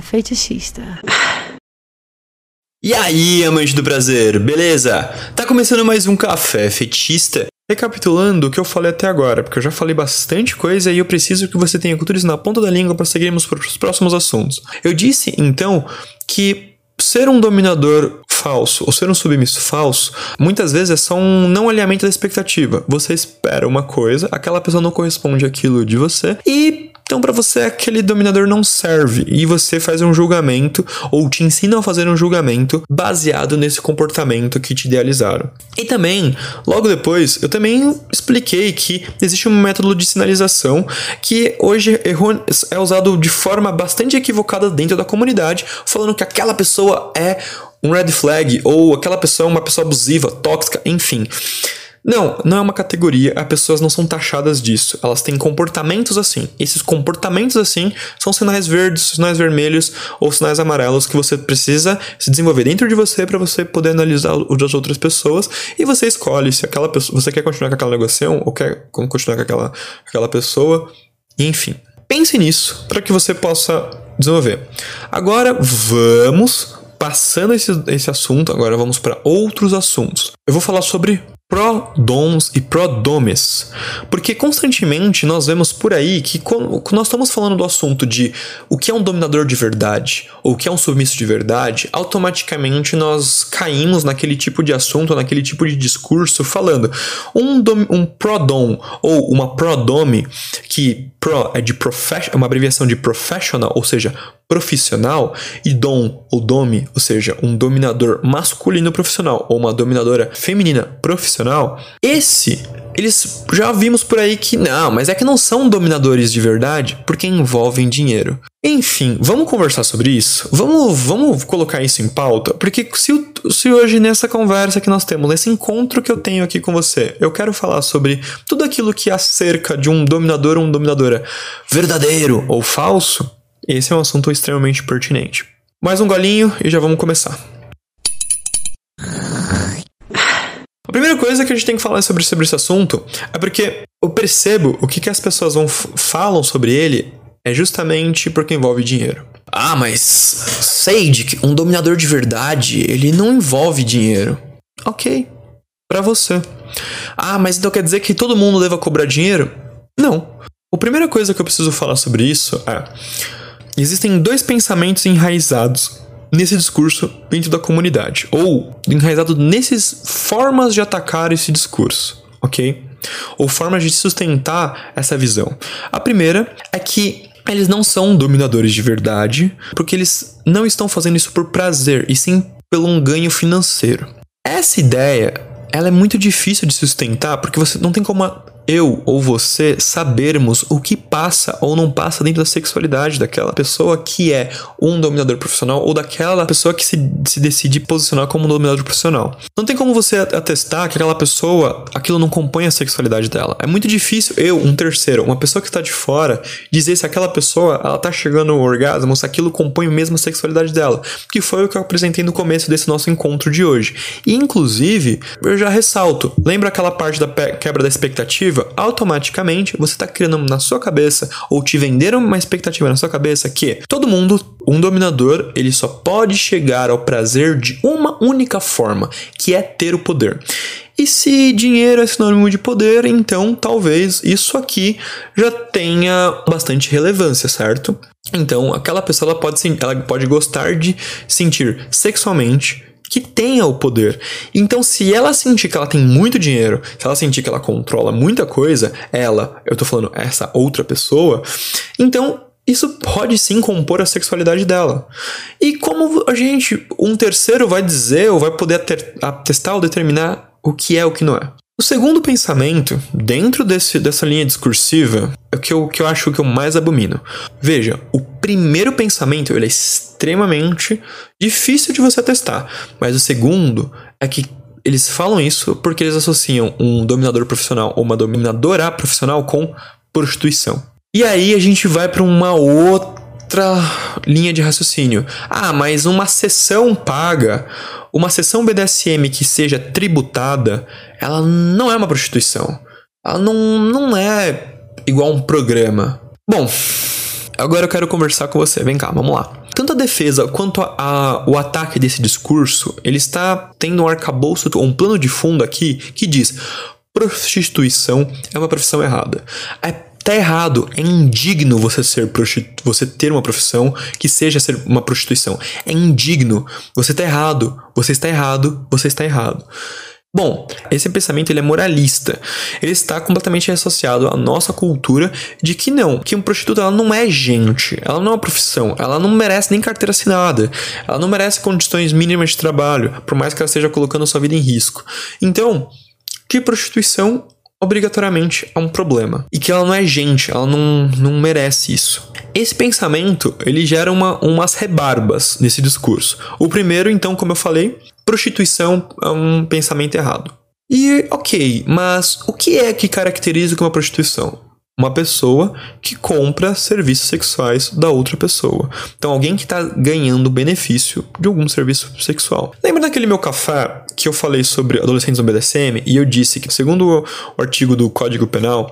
Fetichista. E aí, amante do prazer, beleza? Tá começando mais um Café Fetichista. Recapitulando o que eu falei até agora, porque eu já falei bastante coisa e eu preciso que você tenha isso na ponta da língua para seguirmos para os próximos assuntos. Eu disse, então, que ser um dominador falso ou ser um submisso falso, muitas vezes é só um não alinhamento da expectativa. Você espera uma coisa, aquela pessoa não corresponde àquilo de você e então, para você, aquele dominador não serve e você faz um julgamento ou te ensinam a fazer um julgamento baseado nesse comportamento que te idealizaram. E também, logo depois, eu também expliquei que existe um método de sinalização que hoje é usado de forma bastante equivocada dentro da comunidade, falando que aquela pessoa é um red flag ou aquela pessoa é uma pessoa abusiva, tóxica, enfim. Não, não é uma categoria, as pessoas não são taxadas disso. Elas têm comportamentos assim. Esses comportamentos assim são sinais verdes, sinais vermelhos ou sinais amarelos que você precisa se desenvolver dentro de você para você poder analisar o das outras pessoas e você escolhe se aquela pessoa, você quer continuar com aquela negociação ou quer continuar com aquela, aquela pessoa. Enfim, pense nisso para que você possa desenvolver. Agora vamos passando esse, esse assunto, agora vamos para outros assuntos. Eu vou falar sobre prodons e prodomes. Porque constantemente nós vemos por aí que quando nós estamos falando do assunto de o que é um dominador de verdade ou o que é um submisso de verdade, automaticamente nós caímos naquele tipo de assunto, naquele tipo de discurso falando um, dom, ou uma prodome, que pro é de profession, é uma abreviação de professional, ou seja, profissional, e dom ou dome, ou seja, um dominador masculino profissional ou uma dominadora feminina profissional, esse eles já vimos por aí que não, mas é que não são dominadores de verdade porque envolvem dinheiro. Enfim, vamos conversar sobre isso? Vamos, vamos colocar isso em pauta? Porque se, se hoje nessa conversa que nós temos, nesse encontro que eu tenho aqui com você, eu quero falar sobre tudo aquilo que acerca de um dominador ou uma dominadora verdadeiro ou falso, esse é um assunto extremamente pertinente. Mais um golinho e já vamos começar. A primeira coisa que a gente tem que falar sobre, sobre esse assunto é porque eu percebo o que, que as pessoas vão falam sobre ele é justamente porque envolve dinheiro. Ah, mas Sage, um dominador de verdade, ele não envolve dinheiro. Ok, para você. Ah, mas então quer dizer que todo mundo deva cobrar dinheiro? Não. A primeira coisa que eu preciso falar sobre isso é Existem dois pensamentos enraizados nesse discurso dentro da comunidade, ou enraizado nessas formas de atacar esse discurso, ok? Ou formas de sustentar essa visão. A primeira é que eles não são dominadores de verdade, porque eles não estão fazendo isso por prazer, e sim pelo um ganho financeiro. Essa ideia, ela é muito difícil de sustentar, porque você não tem como eu ou você sabermos o que passa ou não passa dentro da sexualidade daquela pessoa que é um dominador profissional ou daquela pessoa que se, se decide posicionar como um dominador profissional. Não tem como você atestar que aquela pessoa, aquilo não compõe a sexualidade dela. É muito difícil eu, um terceiro, uma pessoa que está de fora, dizer se aquela pessoa ela tá chegando ao orgasmo, se aquilo compõe a mesma sexualidade dela, que foi o que eu apresentei no começo desse nosso encontro de hoje. E, inclusive, eu já ressalto, lembra aquela parte da quebra da expectativa? Expectativa, automaticamente você está criando na sua cabeça ou te venderam uma expectativa na sua cabeça que todo mundo, um dominador, ele só pode chegar ao prazer de uma única forma, que é ter o poder. E se dinheiro é sinônimo de poder, então talvez isso aqui já tenha bastante relevância, certo? Então, aquela pessoa ela pode, ela pode gostar de sentir sexualmente que tenha o poder. Então, se ela sentir que ela tem muito dinheiro, se ela sentir que ela controla muita coisa, ela, eu tô falando essa outra pessoa, então isso pode sim compor a sexualidade dela. E como a gente, um terceiro vai dizer ou vai poder atestar ou determinar o que é o que não é? O segundo pensamento, dentro desse, dessa linha discursiva, é o que eu, que eu acho que eu mais abomino. Veja, o primeiro pensamento ele é extremamente difícil de você testar, mas o segundo é que eles falam isso porque eles associam um dominador profissional ou uma dominadora profissional com prostituição. E aí a gente vai para uma outra linha de raciocínio. Ah, mas uma sessão paga uma sessão BDSM que seja tributada, ela não é uma prostituição. Ela não, não é igual um programa. Bom, agora eu quero conversar com você. Vem cá, vamos lá. tanto a defesa quanto a, a, o ataque desse discurso, ele está tendo um arcabouço, um plano de fundo aqui que diz prostituição é uma profissão errada. É tá errado, é indigno você ser você ter uma profissão que seja ser uma prostituição. É indigno. Você tá errado, você está errado, você está errado. Bom, esse pensamento ele é moralista. Ele está completamente associado à nossa cultura de que não, que um prostituto ela não é gente, ela não é uma profissão, ela não merece nem carteira assinada, ela não merece condições mínimas de trabalho, por mais que ela esteja colocando sua vida em risco. Então, que prostituição obrigatoriamente é um problema e que ela não é gente, ela não, não merece isso. Esse pensamento ele gera uma, umas rebarbas nesse discurso. O primeiro, então, como eu falei, prostituição é um pensamento errado. E ok, mas o que é que caracteriza uma prostituição? Uma pessoa que compra serviços sexuais da outra pessoa. Então, alguém que está ganhando benefício de algum serviço sexual. Lembra daquele meu café que eu falei sobre adolescentes no BDSM e eu disse que, segundo o artigo do Código Penal,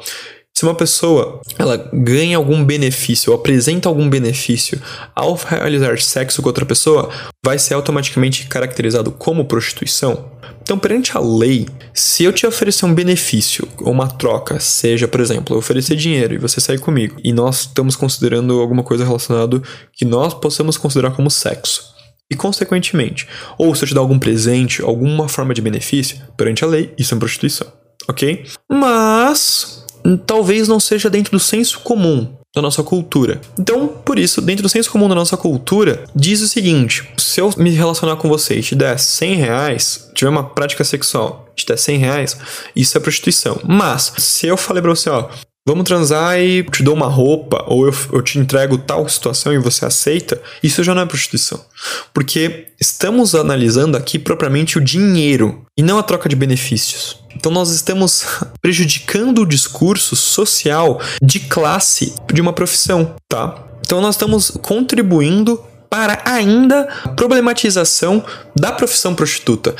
se uma pessoa ela ganha algum benefício ou apresenta algum benefício ao realizar sexo com outra pessoa, vai ser automaticamente caracterizado como prostituição? Então, perante a lei, se eu te oferecer um benefício ou uma troca, seja, por exemplo, eu oferecer dinheiro e você sair comigo, e nós estamos considerando alguma coisa relacionada que nós possamos considerar como sexo. E, consequentemente, ou se eu te dar algum presente, alguma forma de benefício, perante a lei, isso é prostituição, ok? Mas, talvez não seja dentro do senso comum da nossa cultura. Então, por isso, dentro do senso comum da nossa cultura, diz o seguinte: se eu me relacionar com você e te der 100 reais, tiver uma prática sexual, te der 100 reais, isso é prostituição. Mas, se eu falei pra você, ó, vamos transar e te dou uma roupa, ou eu, eu, te entrego tal situação e você aceita, isso já não é prostituição. Porque estamos analisando aqui propriamente o dinheiro e não a troca de benefícios. Então nós estamos prejudicando o discurso social de classe de uma profissão, tá? Então nós estamos contribuindo para ainda a problematização da profissão prostituta,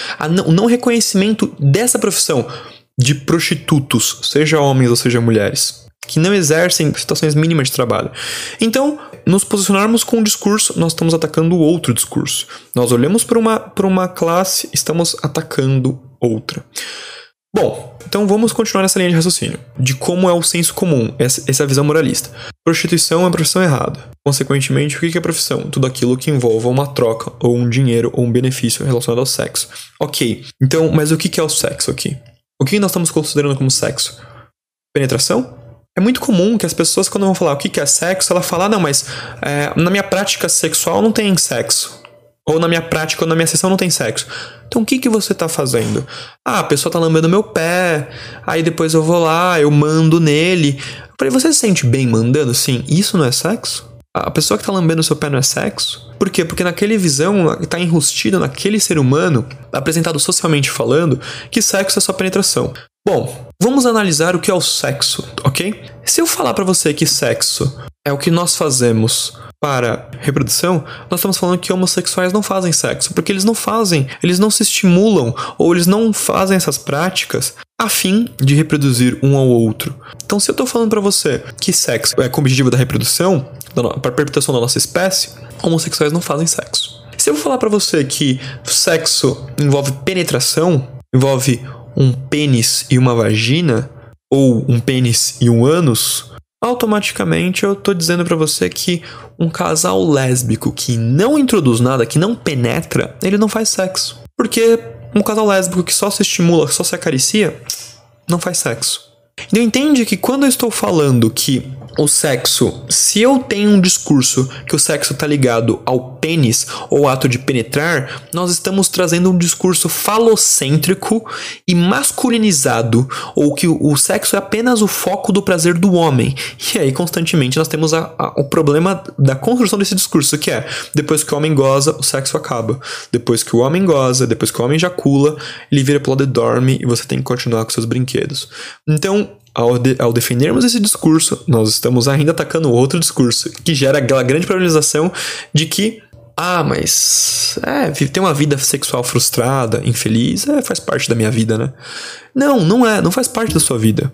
o não reconhecimento dessa profissão de prostitutos, seja homens ou seja mulheres, que não exercem situações mínimas de trabalho. Então, nos posicionarmos com um discurso, nós estamos atacando outro discurso. Nós olhamos para uma, uma classe, estamos atacando outra. Bom, então vamos continuar nessa linha de raciocínio, de como é o senso comum, essa, essa visão moralista. Prostituição é profissão errada. Consequentemente, o que é profissão? Tudo aquilo que envolva uma troca, ou um dinheiro, ou um benefício relacionado ao sexo. Ok, então, mas o que é o sexo aqui? O que nós estamos considerando como sexo? Penetração? É muito comum que as pessoas, quando vão falar o que é sexo, ela fala, ah, não, mas é, na minha prática sexual não tem sexo. Ou na minha prática ou na minha sessão não tem sexo. Então o que, que você tá fazendo? Ah, a pessoa tá lambendo meu pé, aí depois eu vou lá, eu mando nele. Eu falei, você se sente bem mandando? Sim. Isso não é sexo? A pessoa que tá lambendo seu pé não é sexo? Por quê? Porque naquele visão, tá enrustido naquele ser humano, apresentado socialmente falando, que sexo é só penetração. Bom, vamos analisar o que é o sexo, ok? Se eu falar para você que sexo é o que nós fazemos para reprodução, nós estamos falando que homossexuais não fazem sexo, porque eles não fazem, eles não se estimulam ou eles não fazem essas práticas a fim de reproduzir um ao outro. Então, se eu estou falando para você que sexo é com o objetivo da reprodução, para perpetuação da nossa espécie, homossexuais não fazem sexo. Se eu falar para você que sexo envolve penetração, envolve um pênis e uma vagina, ou um pênis e um ânus, automaticamente eu tô dizendo para você que um casal lésbico que não introduz nada, que não penetra, ele não faz sexo. Porque um casal lésbico que só se estimula, só se acaricia, não faz sexo. Então entende que quando eu estou falando que o sexo, se eu tenho um discurso que o sexo está ligado ao pênis ou ato de penetrar, nós estamos trazendo um discurso falocêntrico e masculinizado, ou que o sexo é apenas o foco do prazer do homem. E aí, constantemente, nós temos a, a, o problema da construção desse discurso, que é depois que o homem goza, o sexo acaba. Depois que o homem goza, depois que o homem ejacula, ele vira pro lado e dorme e você tem que continuar com seus brinquedos. Então, ao, de, ao, defendermos esse discurso, nós estamos ainda atacando outro discurso, que gera aquela grande problematização de que, ah, mas é, ter uma vida sexual frustrada, infeliz, é, faz parte da minha vida, né? Não, não é, não faz parte da sua vida.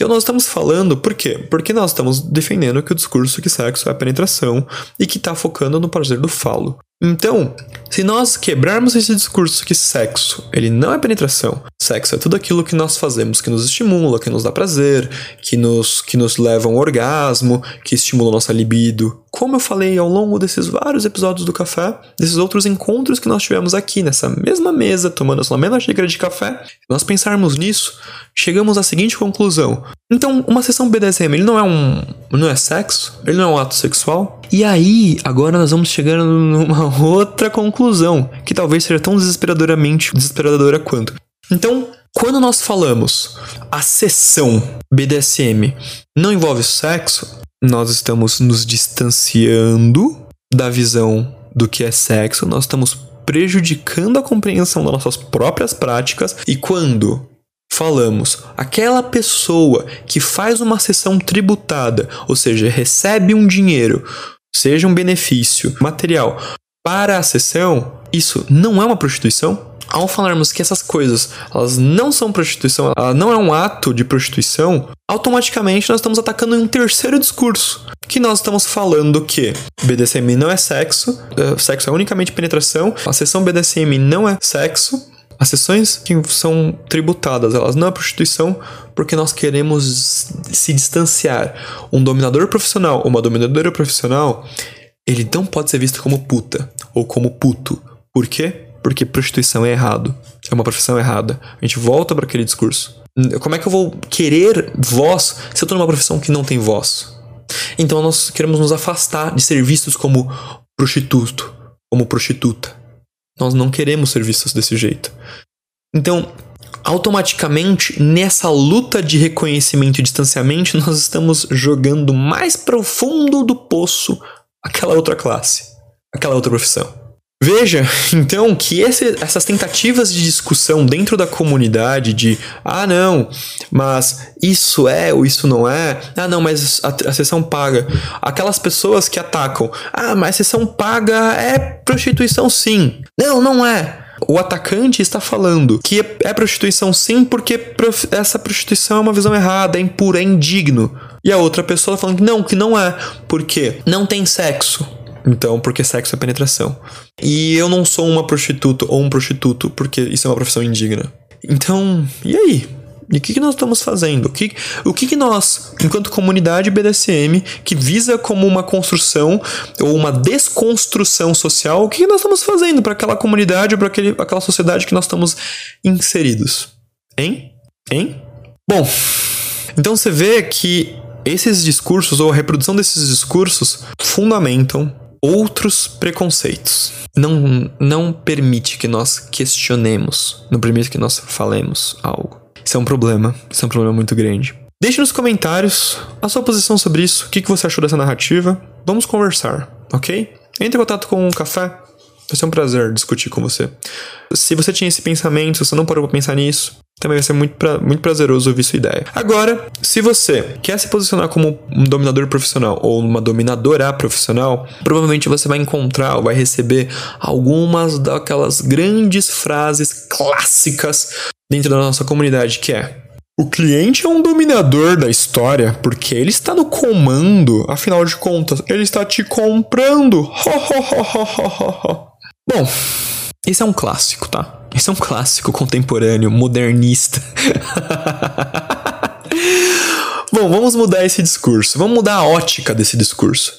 E nós estamos falando por quê? Porque nós estamos defendendo que o discurso que sexo é penetração e que está focando no prazer do falo. Então, se nós quebrarmos esse discurso que sexo, ele não é penetração, sexo é tudo aquilo que nós fazemos que nos estimula, que nos dá prazer, que nos, que nos leva a um orgasmo, que estimula nossa libido. Como eu falei ao longo desses vários episódios do café, desses outros encontros que nós tivemos aqui nessa mesma mesa, tomando a mesma xícara de café, nós pensarmos nisso, chegamos à seguinte conclusão. Então, uma sessão BDSM, ele não é um não é sexo, ele não é um ato sexual. E aí, agora nós vamos chegando numa outra conclusão, que talvez seja tão desesperadoramente desesperadora quanto. Então, quando nós falamos a sessão BDSM não envolve sexo, nós estamos nos distanciando da visão do que é sexo, nós estamos prejudicando a compreensão das nossas próprias práticas e quando falamos aquela pessoa que faz uma sessão tributada, ou seja, recebe um dinheiro, seja um benefício material para a sessão, isso não é uma prostituição? Ao falarmos que essas coisas elas não são prostituição, ela não é um ato de prostituição, automaticamente nós estamos atacando um terceiro discurso, que nós estamos falando que BDSM não é sexo, eh, sexo é unicamente penetração, a sessão BDSM não é sexo, as sessões que são tributadas, elas não é prostituição porque nós queremos se distanciar. Um dominador profissional ou uma dominadora profissional, ele não pode ser visto como puta ou como puto. Por quê? Porque prostituição é errado. É uma profissão errada. A gente volta para aquele discurso. Como é que eu vou querer voz se eu tô numa profissão que não tem voz? Então nós queremos nos afastar de ser vistos como prostituto, como prostituta. Nós não queremos ser vistos desse jeito. Então, automaticamente, nessa luta de reconhecimento e distanciamento, nós estamos jogando mais profundo do poço aquela outra classe, aquela outra profissão. Veja, então, que esse, essas tentativas de discussão dentro da comunidade de ah, não, mas isso é ou isso não é, ah, não, mas a, a sessão paga. Aquelas pessoas que atacam, ah, mas a sessão paga é prostituição sim. Não, não é. O atacante está falando que é, prostituição sim porque essa prostituição é uma visão errada, é impura, é indigno. E a outra pessoa falando que não, que não é, porque não tem sexo. Então, porque sexo é penetração. E eu não sou uma prostituta ou um prostituto, porque isso é uma profissão indigna. Então, e aí? E o que, que nós estamos fazendo? O que, o que, que nós, enquanto comunidade BDSM, que visa como uma construção ou uma desconstrução social, o que, que nós estamos fazendo para aquela comunidade ou para aquela sociedade que nós estamos inseridos? Hein? Hein? Bom, então você vê que esses discursos ou a reprodução desses discursos fundamentam outros preconceitos. Não, não permite que nós questionemos, não permite que nós falemos algo. Isso é um problema, isso é um problema muito grande. Deixe nos comentários a sua posição sobre isso, o que, que você achou dessa narrativa. Vamos conversar, ok? Entre em contato com o café, vai ser um prazer discutir com você. Se você tinha esse pensamento, se você não parou pra pensar nisso, também vai ser muito, pra, muito prazeroso ouvir sua ideia. Agora, se você quer se posicionar como um dominador profissional ou uma dominadora profissional, provavelmente você vai encontrar ou vai receber algumas daquelas grandes frases clássicas dentro da nossa comunidade, que é o cliente é um dominador da história porque ele está no comando, afinal de contas, ele está te comprando. Bom, esse é um clássico, tá? Esse é um clássico contemporâneo, modernista. Bom, vamos mudar esse discurso. Vamos mudar a ótica desse discurso.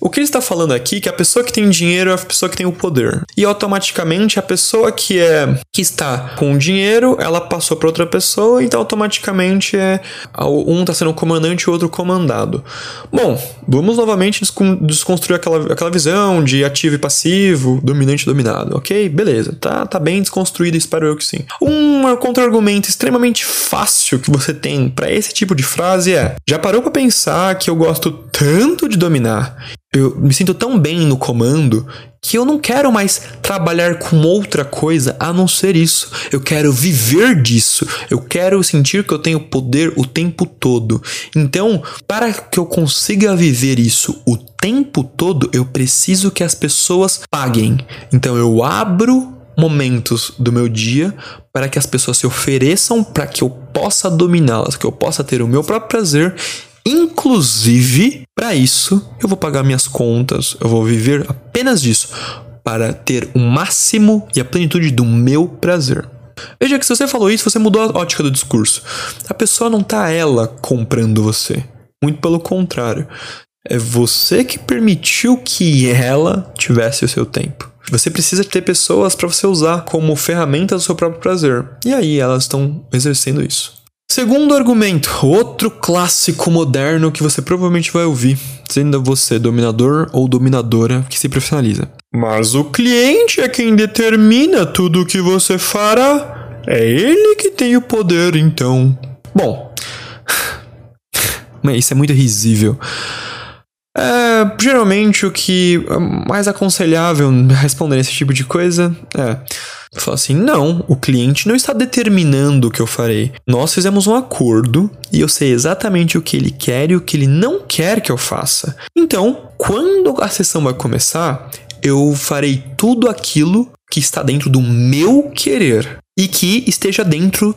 O que ele está falando aqui é que a pessoa que tem dinheiro é a pessoa que tem o poder. E automaticamente a pessoa que é que está com o dinheiro, ela passou para outra pessoa, então automaticamente é um está sendo comandante e o outro comandado. Bom, vamos novamente desconstruir aquela, aquela visão de ativo e passivo, dominante e dominado, ok? Beleza, tá, tá bem desconstruído, espero eu que sim. Um contra-argumento extremamente fácil que você tem para esse tipo de frase é: já parou para pensar que eu gosto tanto de dominar eu me sinto tão bem no comando que eu não quero mais trabalhar com outra coisa a não ser isso. Eu quero viver disso. Eu quero sentir que eu tenho poder o tempo todo. Então, para que eu consiga viver isso o tempo todo, eu preciso que as pessoas paguem. Então, eu abro momentos do meu dia para que as pessoas se ofereçam para que eu possa dominá-las, que eu possa ter o meu próprio prazer. Inclusive, para isso, eu vou pagar minhas contas, eu vou viver apenas disso para ter o máximo e a plenitude do meu prazer. Veja que se você falou isso, você mudou a ótica do discurso. A pessoa não tá ela comprando você. Muito pelo contrário. É você que permitiu que ela tivesse o seu tempo. Você precisa ter pessoas para você usar como ferramenta do seu próprio prazer. E aí elas estão exercendo isso. Segundo argumento, outro clássico moderno que você provavelmente vai ouvir, sendo você dominador ou dominadora que se profissionaliza. Mas o cliente é quem determina tudo o que você fará. É ele que tem o poder, então. Bom, isso é muito risível. É, geralmente o que é mais aconselhável responder esse tipo de coisa é falar assim: não, o cliente não está determinando o que eu farei. Nós fizemos um acordo e eu sei exatamente o que ele quer e o que ele não quer que eu faça. Então, quando a sessão vai começar, eu farei tudo aquilo que está dentro do meu querer e que esteja dentro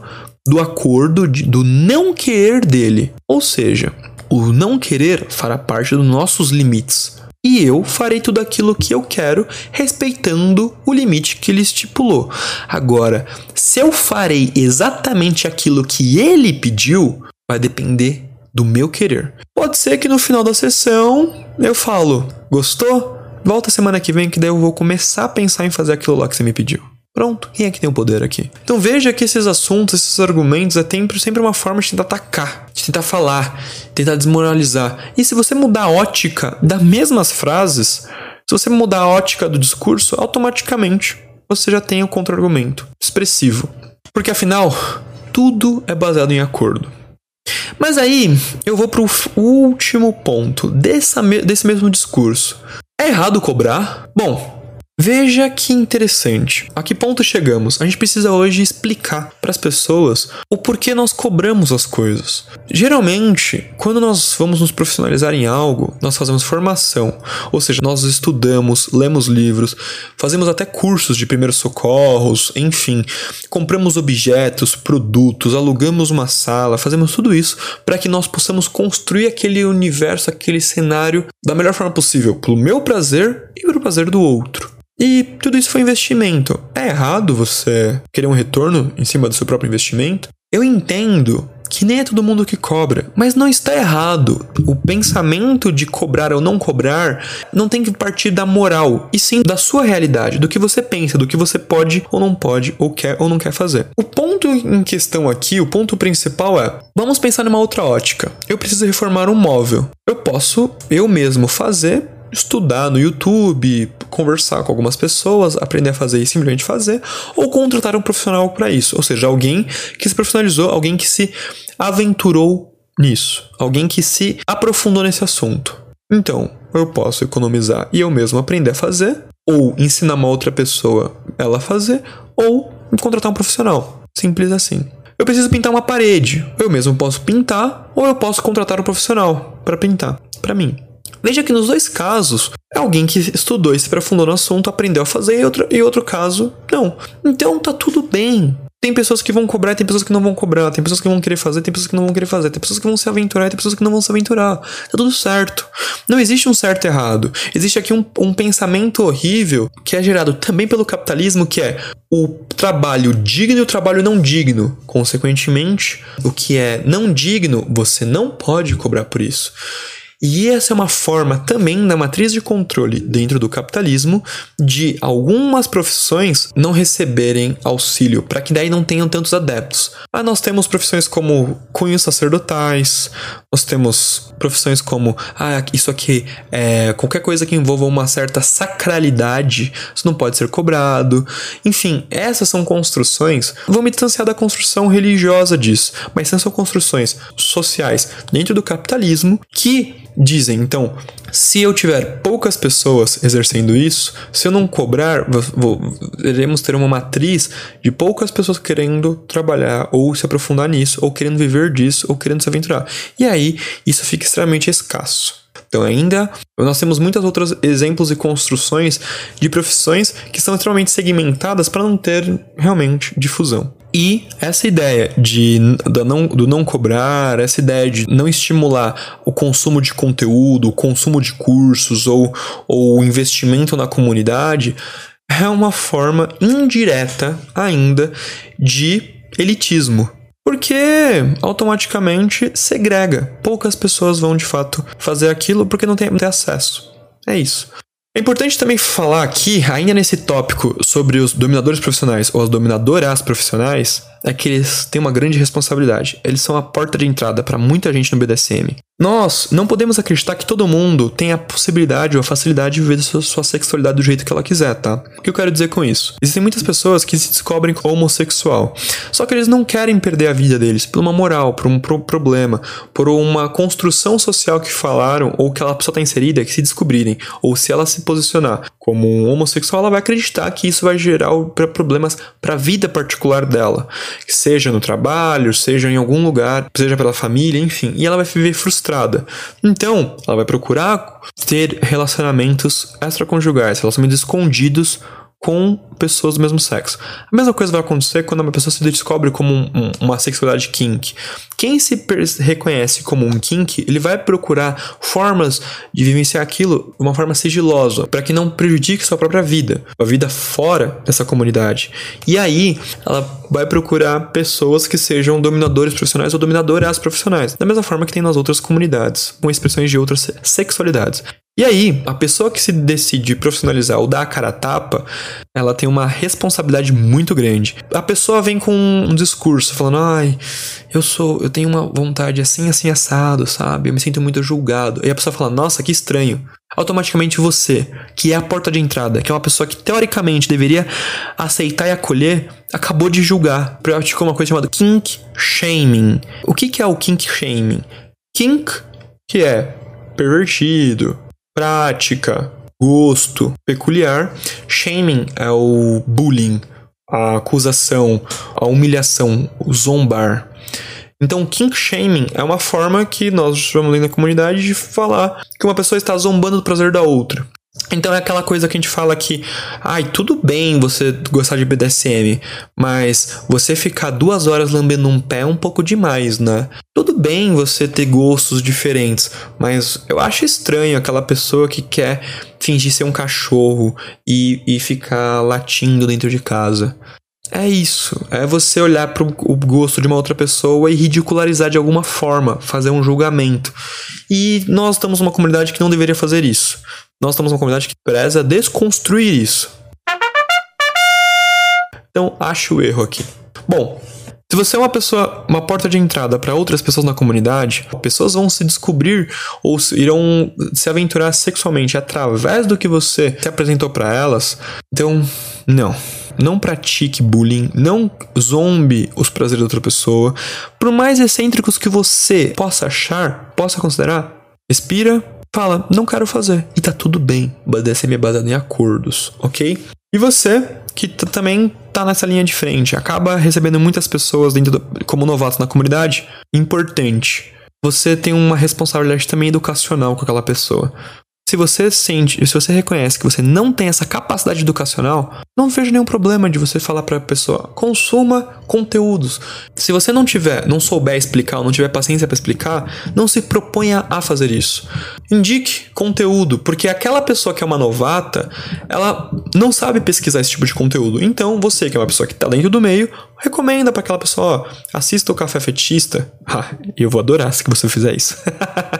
do acordo de, do não querer dele. Ou seja, o não querer fará parte dos nossos limites. E eu farei tudo aquilo que eu quero, respeitando o limite que ele estipulou. Agora, se eu farei exatamente aquilo que ele pediu, vai depender do meu querer. Pode ser que no final da sessão eu falo: gostou? Volta semana que vem, que daí eu vou começar a pensar em fazer aquilo lá que você me pediu. Pronto, quem é que tem o poder aqui? Então veja que esses assuntos, esses argumentos é sempre uma forma de tentar atacar, de tentar falar, tentar desmoralizar. E se você mudar a ótica das mesmas frases, se você mudar a ótica do discurso, automaticamente você já tem o contra-argumento expressivo. Porque afinal, tudo é baseado em acordo. Mas aí eu vou para o último ponto desse mesmo discurso. É errado cobrar? Bom, Veja que interessante. A que ponto chegamos? A gente precisa hoje explicar para as pessoas o porquê nós cobramos as coisas. Geralmente, quando nós vamos nos profissionalizar em algo, nós fazemos formação, ou seja, nós estudamos, lemos livros, fazemos até cursos de primeiros socorros, enfim, compramos objetos, produtos, alugamos uma sala, fazemos tudo isso para que nós possamos construir aquele universo, aquele cenário da melhor forma possível, pelo meu prazer e pelo prazer do outro. E tudo isso foi investimento. É errado você querer um retorno em cima do seu próprio investimento? Eu entendo que nem é todo mundo que cobra, mas não está errado. O pensamento de cobrar ou não cobrar não tem que partir da moral, e sim da sua realidade, do que você pensa, do que você pode ou não pode, ou quer ou não quer fazer. O ponto em questão aqui, o ponto principal é: vamos pensar numa outra ótica. Eu preciso reformar um móvel. Eu posso eu mesmo fazer estudar no YouTube, conversar com algumas pessoas, aprender a fazer e simplesmente fazer, ou contratar um profissional para isso, ou seja, alguém que se profissionalizou, alguém que se aventurou nisso, alguém que se aprofundou nesse assunto. Então, eu posso economizar e eu mesmo aprender a fazer, ou ensinar uma outra pessoa ela a fazer, ou contratar um profissional. Simples assim. Eu preciso pintar uma parede. Eu mesmo posso pintar, ou eu posso contratar um profissional para pintar para mim. Veja que nos dois casos, alguém que estudou e se aprofundou no assunto, aprendeu a fazer, e outro, e outro caso, não. Então tá tudo bem. Tem pessoas que vão cobrar, tem pessoas que não vão cobrar, tem pessoas que vão querer fazer, tem pessoas que não vão querer fazer, tem pessoas que vão se aventurar, tem pessoas que não vão se aventurar. Tá tudo certo. Não existe um certo e errado. Existe aqui um, um pensamento horrível que é gerado também pelo capitalismo, que é o trabalho digno e o trabalho não digno. Consequentemente, o que é não digno, você não pode cobrar por isso. E essa é uma forma também da matriz de controle dentro do capitalismo de algumas profissões não receberem auxílio, para que daí não tenham tantos adeptos. Mas nós temos profissões como cunhos sacerdotais, nós temos profissões como ah, isso aqui é qualquer coisa que envolva uma certa sacralidade, isso não pode ser cobrado. Enfim, essas são construções. Vou me distanciar da construção religiosa disso, mas são construções sociais dentro do capitalismo que dizem. Então, se eu tiver poucas pessoas exercendo isso, se eu não cobrar, vou, iremos ter uma matriz de poucas pessoas querendo trabalhar ou se aprofundar nisso, ou querendo viver disso, ou querendo se aventurar. E aí, isso fica extremamente escasso. Então, ainda nós temos muitos outros exemplos e construções de profissões que são extremamente segmentadas para não ter realmente difusão. E essa ideia de, do, não, do não cobrar, essa ideia de não estimular o consumo de conteúdo, o consumo de cursos ou, o investimento na comunidade é uma forma indireta ainda de elitismo. Porque automaticamente segrega. Poucas pessoas vão de fato fazer aquilo porque não tem acesso. É isso. É importante também falar aqui, ainda nesse tópico sobre os dominadores profissionais ou as dominadoras profissionais, é que eles têm uma grande responsabilidade. Eles são a porta de entrada para muita gente no BDSM. Nós não podemos acreditar que todo mundo tem a possibilidade ou a facilidade de viver sua, sua sexualidade do jeito que ela quiser, tá? O que eu quero dizer com isso? Existem muitas pessoas que se descobrem homossexual, só que eles não querem perder a vida deles por uma moral, por um pro problema, por uma construção social que falaram ou que ela pessoa está inserida, que se descobrirem, ou se ela se posicionar como um homossexual, ela vai acreditar que isso vai gerar problemas para a vida particular dela, seja no trabalho, seja em algum lugar, seja pela família, enfim, e ela vai viver frustrada. Então, ela vai procurar ter relacionamentos extraconjugais, relacionamentos escondidos com pessoas do mesmo sexo. A mesma coisa vai acontecer quando uma pessoa se descobre como um, um, uma sexualidade kink. Quem se reconhece como um kink, ele vai procurar formas de vivenciar aquilo de uma forma sigilosa, para que não prejudique sua própria vida, a vida fora dessa comunidade. E aí, ela vai procurar pessoas que sejam dominadores profissionais ou dominadoras profissionais, da mesma forma que tem nas outras comunidades, com expressões de outras sexualidades. E aí, a pessoa que se decide profissionalizar ou dar a cara a tapa, ela tem uma responsabilidade muito grande. A pessoa vem com um discurso falando: "Ai, eu sou, eu tenho uma vontade assim assim assado, sabe? Eu me sinto muito julgado". E a pessoa fala: "Nossa, que estranho". Automaticamente você, que é a porta de entrada, que é uma pessoa que teoricamente deveria aceitar e acolher, acabou de julgar, praticou uma coisa chamada kink shaming. O que que é o kink shaming? Kink, que é pervertido, prática, gosto peculiar. Shaming é o bullying, a acusação, a humilhação, o zombar. Então, kink shaming é uma forma que nós chamamos na comunidade de falar que uma pessoa está zombando do prazer da outra. Então é aquela coisa que a gente fala que, ai, tudo bem você gostar de BDSM, mas você ficar duas horas lambendo um pé é um pouco demais, né? Tudo bem você ter gostos diferentes, mas eu acho estranho aquela pessoa que quer fingir ser um cachorro e, e ficar latindo dentro de casa. É isso. É você olhar para o gosto de uma outra pessoa e ridicularizar de alguma forma, fazer um julgamento. E nós estamos numa comunidade que não deveria fazer isso. Nós estamos numa comunidade que preza desconstruir isso. Então, acho o erro aqui. Bom, se você é uma pessoa, uma porta de entrada para outras pessoas na comunidade, pessoas vão se descobrir ou irão se aventurar sexualmente através do que você se apresentou para elas. Então, não. Não pratique bullying, não zombe os prazeres da outra pessoa. Por mais excêntricos que você possa achar, possa considerar, respira, fala, não quero fazer. E tá tudo bem. BDSM é baseado em acordos, ok? E você, que também tá nessa linha de frente, acaba recebendo muitas pessoas dentro do, como novatos na comunidade, importante. Você tem uma responsabilidade também educacional com aquela pessoa. Se você sente, se você reconhece que você não tem essa capacidade educacional, não vejo nenhum problema de você falar para a pessoa: consuma conteúdos. Se você não tiver, não souber explicar, ou não tiver paciência para explicar, não se proponha a fazer isso. Indique conteúdo, porque aquela pessoa que é uma novata, ela não sabe pesquisar esse tipo de conteúdo. Então, você que é uma pessoa que está dentro do meio, recomenda para aquela pessoa, ó, assista o Café Fetista. Ah, eu vou adorar se você fizer isso.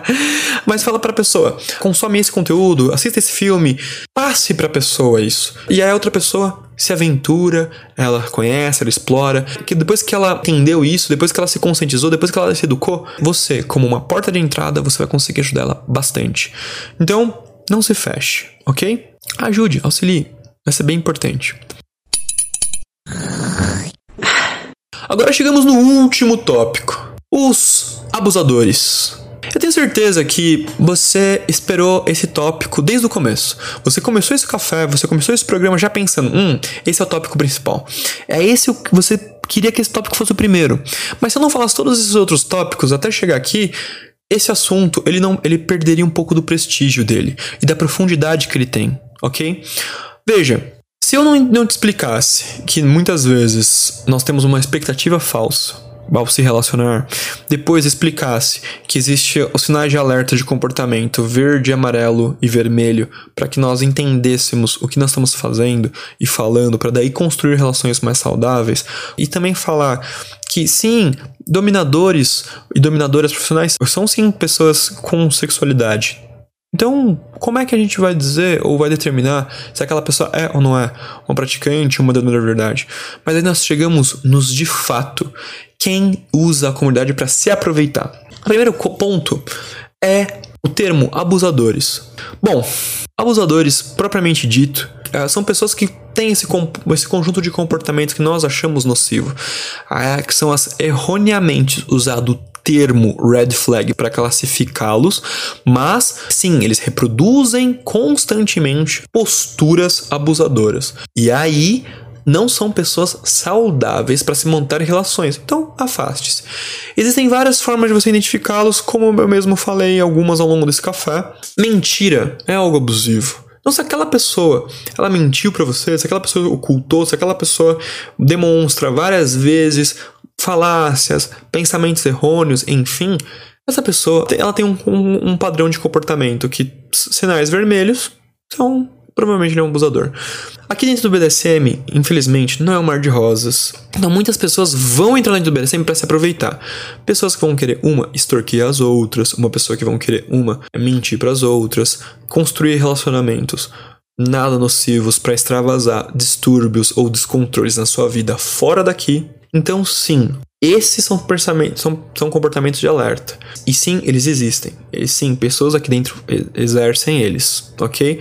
Mas fala para a pessoa, consome esse conteúdo, assista esse filme, passe para a pessoa isso. E aí a outra pessoa se aventura, ela conhece, ela explora, que depois que ela entendeu isso, depois que ela se conscientizou, depois que ela se educou, você, como uma porta de entrada, você vai conseguir ajudar ela bastante. Então, não se feche, ok? Ajude, auxilie, vai ser bem importante. Agora chegamos no último tópico: os abusadores. Eu tenho certeza que você esperou esse tópico desde o começo. Você começou esse café, você começou esse programa já pensando, hum, esse é o tópico principal. É esse o que você queria que esse tópico fosse o primeiro. Mas se eu não falasse todos esses outros tópicos até chegar aqui, esse assunto ele não ele perderia um pouco do prestígio dele e da profundidade que ele tem, ok? Veja, se eu não, não te explicasse que muitas vezes nós temos uma expectativa falsa ao se relacionar, depois explicasse que existe os sinais de alerta de comportamento verde, amarelo e vermelho para que nós entendêssemos o que nós estamos fazendo e falando para daí construir relações mais saudáveis e também falar que sim, dominadores e dominadoras profissionais são sim pessoas com sexualidade. Então, como é que a gente vai dizer ou vai determinar se aquela pessoa é ou não é uma praticante, uma dominadora de verdade? Mas aí nós chegamos nos de fato quem usa a comunidade para se aproveitar. O primeiro ponto é o termo abusadores. Bom, abusadores, propriamente dito, eh, são pessoas que têm esse, esse conjunto de comportamentos que nós achamos nocivo, ah, que são as erroneamente usado termo red flag para classificá-los, mas sim, eles reproduzem constantemente posturas abusadoras. E aí não são pessoas saudáveis para se montar relações. Então, afaste-se. Existem várias formas de você identificá-los, como eu mesmo falei algumas ao longo desse café. Mentira é algo abusivo. Então, se aquela pessoa ela mentiu para você, se aquela pessoa ocultou, se aquela pessoa demonstra várias vezes falácias, pensamentos errôneos, enfim, essa pessoa ela tem um, um, um padrão de comportamento que sinais vermelhos são provavelmente ele é um abusador. Aqui dentro do BDSM, infelizmente, não é um mar de rosas. Então muitas pessoas vão entrar dentro do BDSM para se aproveitar. Pessoas que vão querer uma extorquir as outras, uma pessoa que vão querer uma mentir para as outras, construir relacionamentos nada nocivos para extravasar distúrbios ou descontroles na sua vida fora daqui. Então, sim, esses são são, são comportamentos de alerta. E sim, eles existem. E sim, pessoas aqui dentro exercem eles, ok?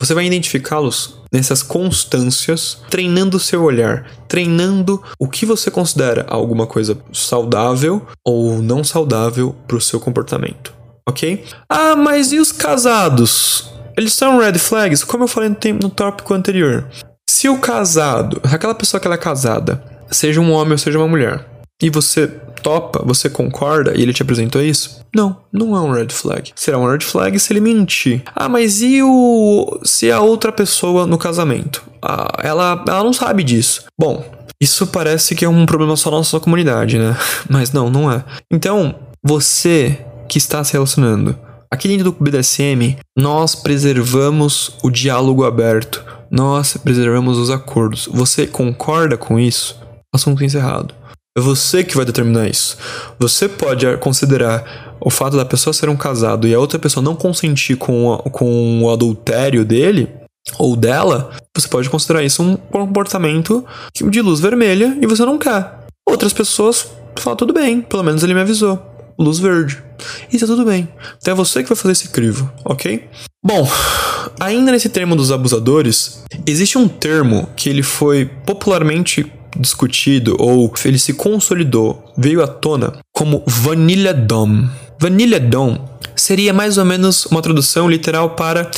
Você vai identificá-los nessas constâncias, treinando o seu olhar, treinando o que você considera alguma coisa saudável ou não saudável para o seu comportamento, ok? Ah, mas e os casados? Eles são red flags? Como eu falei no tópico anterior. Se o casado, aquela pessoa que ela é casada, seja um homem ou seja uma mulher, e você topa, você concorda e ele te apresentou isso? Não, não é um red flag. Será um red flag se ele mentir. Ah, mas e o se a outra pessoa no casamento? Ah, ela, ela não sabe disso. Bom, isso parece que é um problema só na nossa comunidade, né? Mas não, não é. Então, você que está se relacionando, aqui dentro do BDSM, nós preservamos o diálogo aberto. Nós preservamos os acordos. Você concorda com isso? Assunto encerrado. É você que vai determinar isso. Você pode considerar o fato da pessoa ser um casado e a outra pessoa não consentir com, a, com o adultério dele ou dela, você pode considerar isso um comportamento de luz vermelha e você não quer. Outras pessoas falam, tudo bem, pelo menos ele me avisou. Luz verde. E tá tudo bem. Então é você que vai fazer esse crivo, ok? Bom, ainda nesse termo dos abusadores, existe um termo que ele foi popularmente discutido ou ele se consolidou, veio à tona como Vanilla Dom. Vanilla Dom seria mais ou menos uma tradução literal para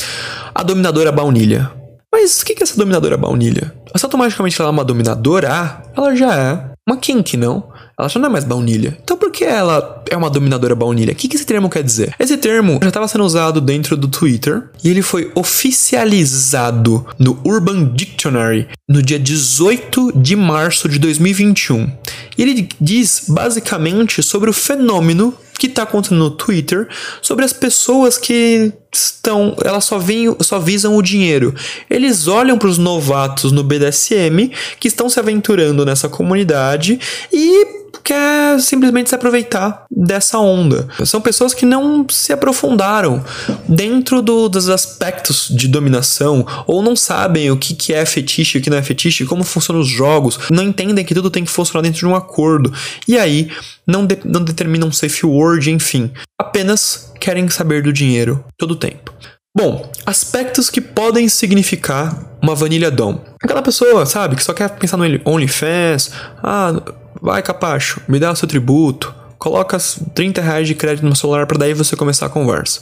a dominadora baunilha. Mas o que é essa dominadora baunilha? Essa automaticamente ela é uma dominadora? Ela já é uma kink, não? Ela já não é mais baunilha. Então por que ela é uma dominadora baunilha? O que, que esse termo quer dizer? Esse termo já estava sendo usado dentro do Twitter e ele foi oficializado no Urban Dictionary no dia 18 de março de 2021. E ele diz basicamente sobre o fenômeno que está acontecendo no Twitter sobre as pessoas que estão, elas só, vêm, só visam o dinheiro. Eles olham para os novatos no BDSM que estão se aventurando nessa comunidade e quer simplesmente se aproveitar dessa onda. São pessoas que não se aprofundaram dentro do, dos aspectos de dominação ou não sabem o que, que é fetiche e o que não é fetiche, como funcionam os jogos, não entendem que tudo tem que funcionar dentro de um acordo. E aí não, de, não determinam safe word, enfim. Apenas querem saber do dinheiro todo o tempo. Bom, aspectos que podem significar uma vanilha dom. Aquela pessoa, sabe, que só quer pensar no OnlyFans, ah, Vai, Capacho, me dá o seu tributo. coloca 30 reais de crédito no celular para daí você começar a conversa.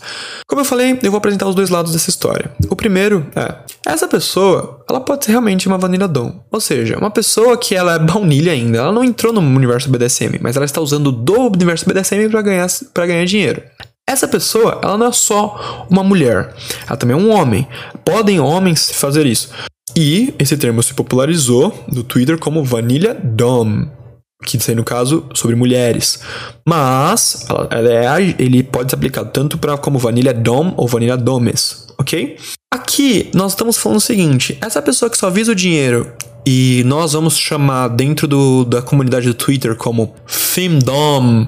Como eu falei, eu vou apresentar os dois lados dessa história. O primeiro é, essa pessoa, ela pode ser realmente uma Vanilla Dom. Ou seja, uma pessoa que ela é baunilha ainda, ela não entrou no universo BDSM, mas ela está usando do universo BDSM para ganhar, ganhar dinheiro. Essa pessoa, ela não é só uma mulher, ela também é um homem. Podem homens fazer isso. E esse termo se popularizou no Twitter como Vanilla Dom, que seria no caso sobre mulheres. Mas ela, ela é, ele pode ser aplicado tanto para como Vanilla Dom ou Vanilla Domes, ok? Aqui nós estamos falando o seguinte: essa pessoa que só visa o dinheiro e nós vamos chamar dentro do, da comunidade do Twitter como Femdom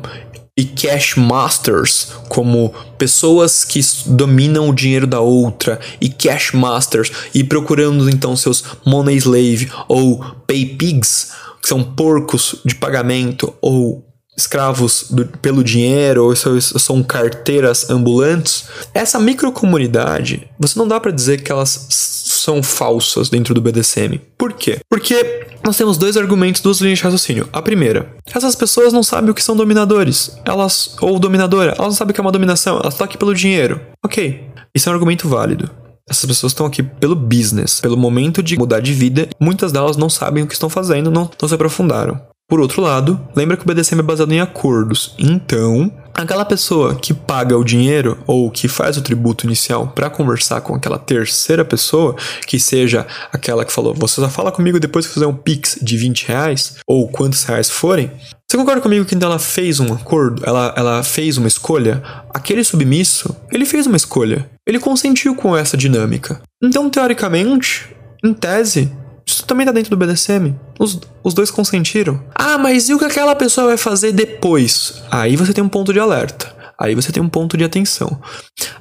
e cash masters como pessoas que dominam o dinheiro da outra e cash masters e procurando então seus money slave ou pay pigs que são porcos de pagamento ou escravos do, pelo dinheiro ou são carteiras ambulantes essa microcomunidade você não dá para dizer que elas são falsas dentro do BDSM por quê porque nós temos dois argumentos, duas linhas de raciocínio. A primeira, essas pessoas não sabem o que são dominadores. Elas, ou dominadora, elas não sabem o que é uma dominação, elas estão aqui pelo dinheiro. Ok, isso é um argumento válido. Essas pessoas estão aqui pelo business, pelo momento de mudar de vida. Muitas delas não sabem o que estão fazendo, não, não se aprofundaram. Por outro lado, lembra que o BDSM é baseado em acordos. Então, aquela pessoa que paga o dinheiro ou que faz o tributo inicial para conversar com aquela terceira pessoa, que seja aquela que falou, você só fala comigo depois que fizer um pix de 20 reais, ou quantos reais forem, você concorda comigo que então ela fez um acordo, ela, ela fez uma escolha? Aquele submisso, ele fez uma escolha. Ele consentiu com essa dinâmica. Então, teoricamente, em tese, isso também tá dentro do BDSM. Os, os dois consentiram. Ah, mas e o que aquela pessoa vai fazer depois? Aí você tem um ponto de alerta. Aí você tem um ponto de atenção.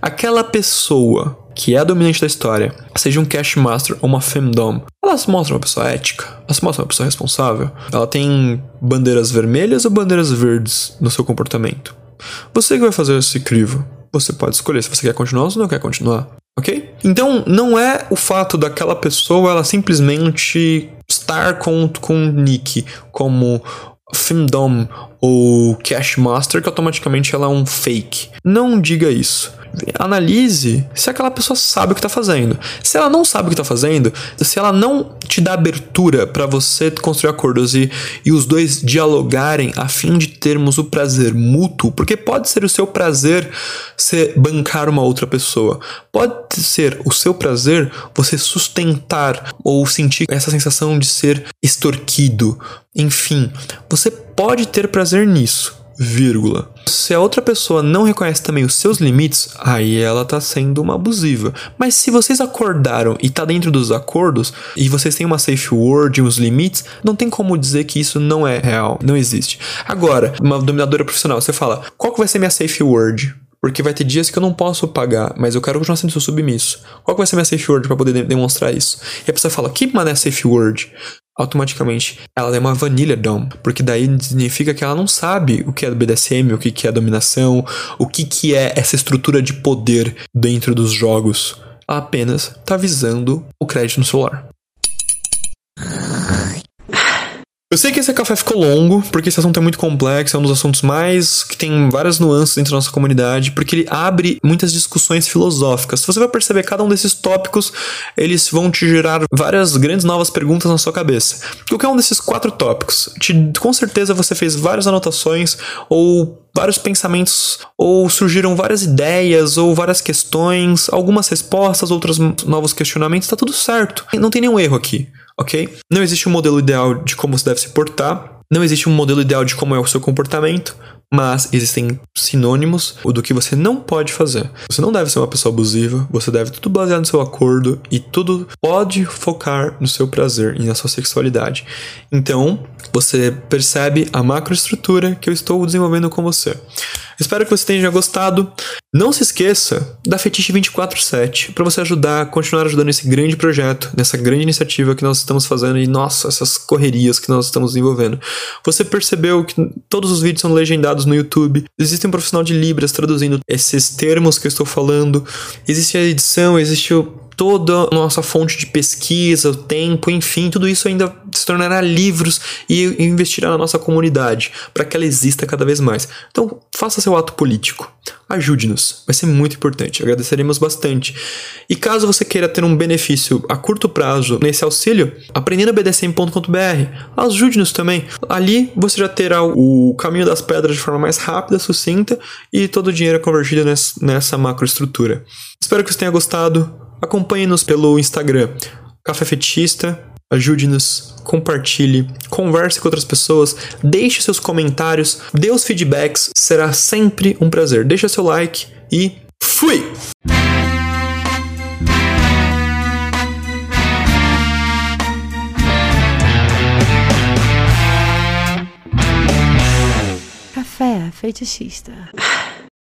Aquela pessoa que é a dominante da história, seja um Cash Master ou uma Femdom, ela se mostra uma pessoa ética, ela se mostra uma pessoa responsável. Ela tem bandeiras vermelhas ou bandeiras verdes no seu comportamento. Você que vai fazer esse crivo. Você pode escolher se você quer continuar ou se não quer continuar. Ok? Então, não é o fato daquela pessoa ela simplesmente estar com, com nick como Femdom ou Cash Master que automaticamente ela é um fake. Não diga isso analise se aquela pessoa sabe o que está fazendo. Se ela não sabe o que está fazendo, se ela não te dá abertura para você construir acordos e, e os dois dialogarem a fim de termos o prazer mútuo, porque pode ser o seu prazer ser bancar uma outra pessoa, pode ser o seu prazer você sustentar ou sentir essa sensação de ser extorquido. Enfim, você pode ter prazer nisso vírgula. Se a outra pessoa não reconhece também os seus limites, aí ela tá sendo uma abusiva. Mas se vocês acordaram e tá dentro dos acordos e vocês têm uma safe word e uns limites, não tem como dizer que isso não é real, não existe. Agora, uma dominadora profissional, você fala: "Qual que vai ser minha safe word?" Porque vai ter dias que eu não posso pagar, mas eu quero continuar sendo seu submisso. Qual que vai ser minha safe word para poder de demonstrar isso? E a pessoa fala: "Que mané safe word?" Automaticamente ela é uma vanilla dom, porque daí significa que ela não sabe o que é BDSM, o que é dominação, o que é essa estrutura de poder dentro dos jogos. Ela apenas está visando o crédito no celular. Eu sei que esse café ficou longo, porque esse assunto é muito complexo, é um dos assuntos mais que tem várias nuances dentro da nossa comunidade, porque ele abre muitas discussões filosóficas. Você vai perceber cada um desses tópicos, eles vão te gerar várias grandes novas perguntas na sua cabeça. Qualquer um desses quatro tópicos, te, com certeza você fez várias anotações ou vários pensamentos, ou surgiram várias ideias, ou várias questões, algumas respostas, outros novos questionamentos, tá tudo certo. Não tem nenhum erro aqui ok? Não existe um modelo ideal de como você deve se portar, não existe um modelo ideal de como é o seu comportamento, mas existem sinônimos do que você não pode fazer. Você não deve ser uma pessoa abusiva, você deve tudo basear no seu acordo e tudo pode focar no seu prazer e na sua sexualidade. Então, você percebe a macroestrutura que eu estou desenvolvendo com você. Espero que você tenha gostado. Não se esqueça da Fetiche 24/7 para você ajudar, continuar ajudando esse grande projeto, nessa grande iniciativa que nós estamos fazendo e nossa, essas correrias que nós estamos desenvolvendo. Você percebeu que todos os vídeos são legendados no YouTube. Existe um profissional de Libras traduzindo esses termos que eu estou falando. Existe a edição, existe o toda a nossa fonte de pesquisa, o tempo, enfim, tudo isso ainda se tornará livros e investirá na nossa comunidade para que ela exista cada vez mais. Então, faça seu ato político. Ajude-nos, vai ser muito importante, agradeceremos bastante. E caso você queira ter um benefício a curto prazo nesse auxílio, aprendendobdsm.com.br, ajude-nos também. Ali você já terá o caminho das pedras de forma mais rápida, sucinta e todo o dinheiro convertido nessa macroestrutura. Espero que você tenha gostado. Acompanhe-nos pelo Instagram, Café Fetista. Ajude-nos, compartilhe, converse com outras pessoas, deixe seus comentários, dê os feedbacks, será sempre um prazer. Deixa seu like e fui! Café feitiçista.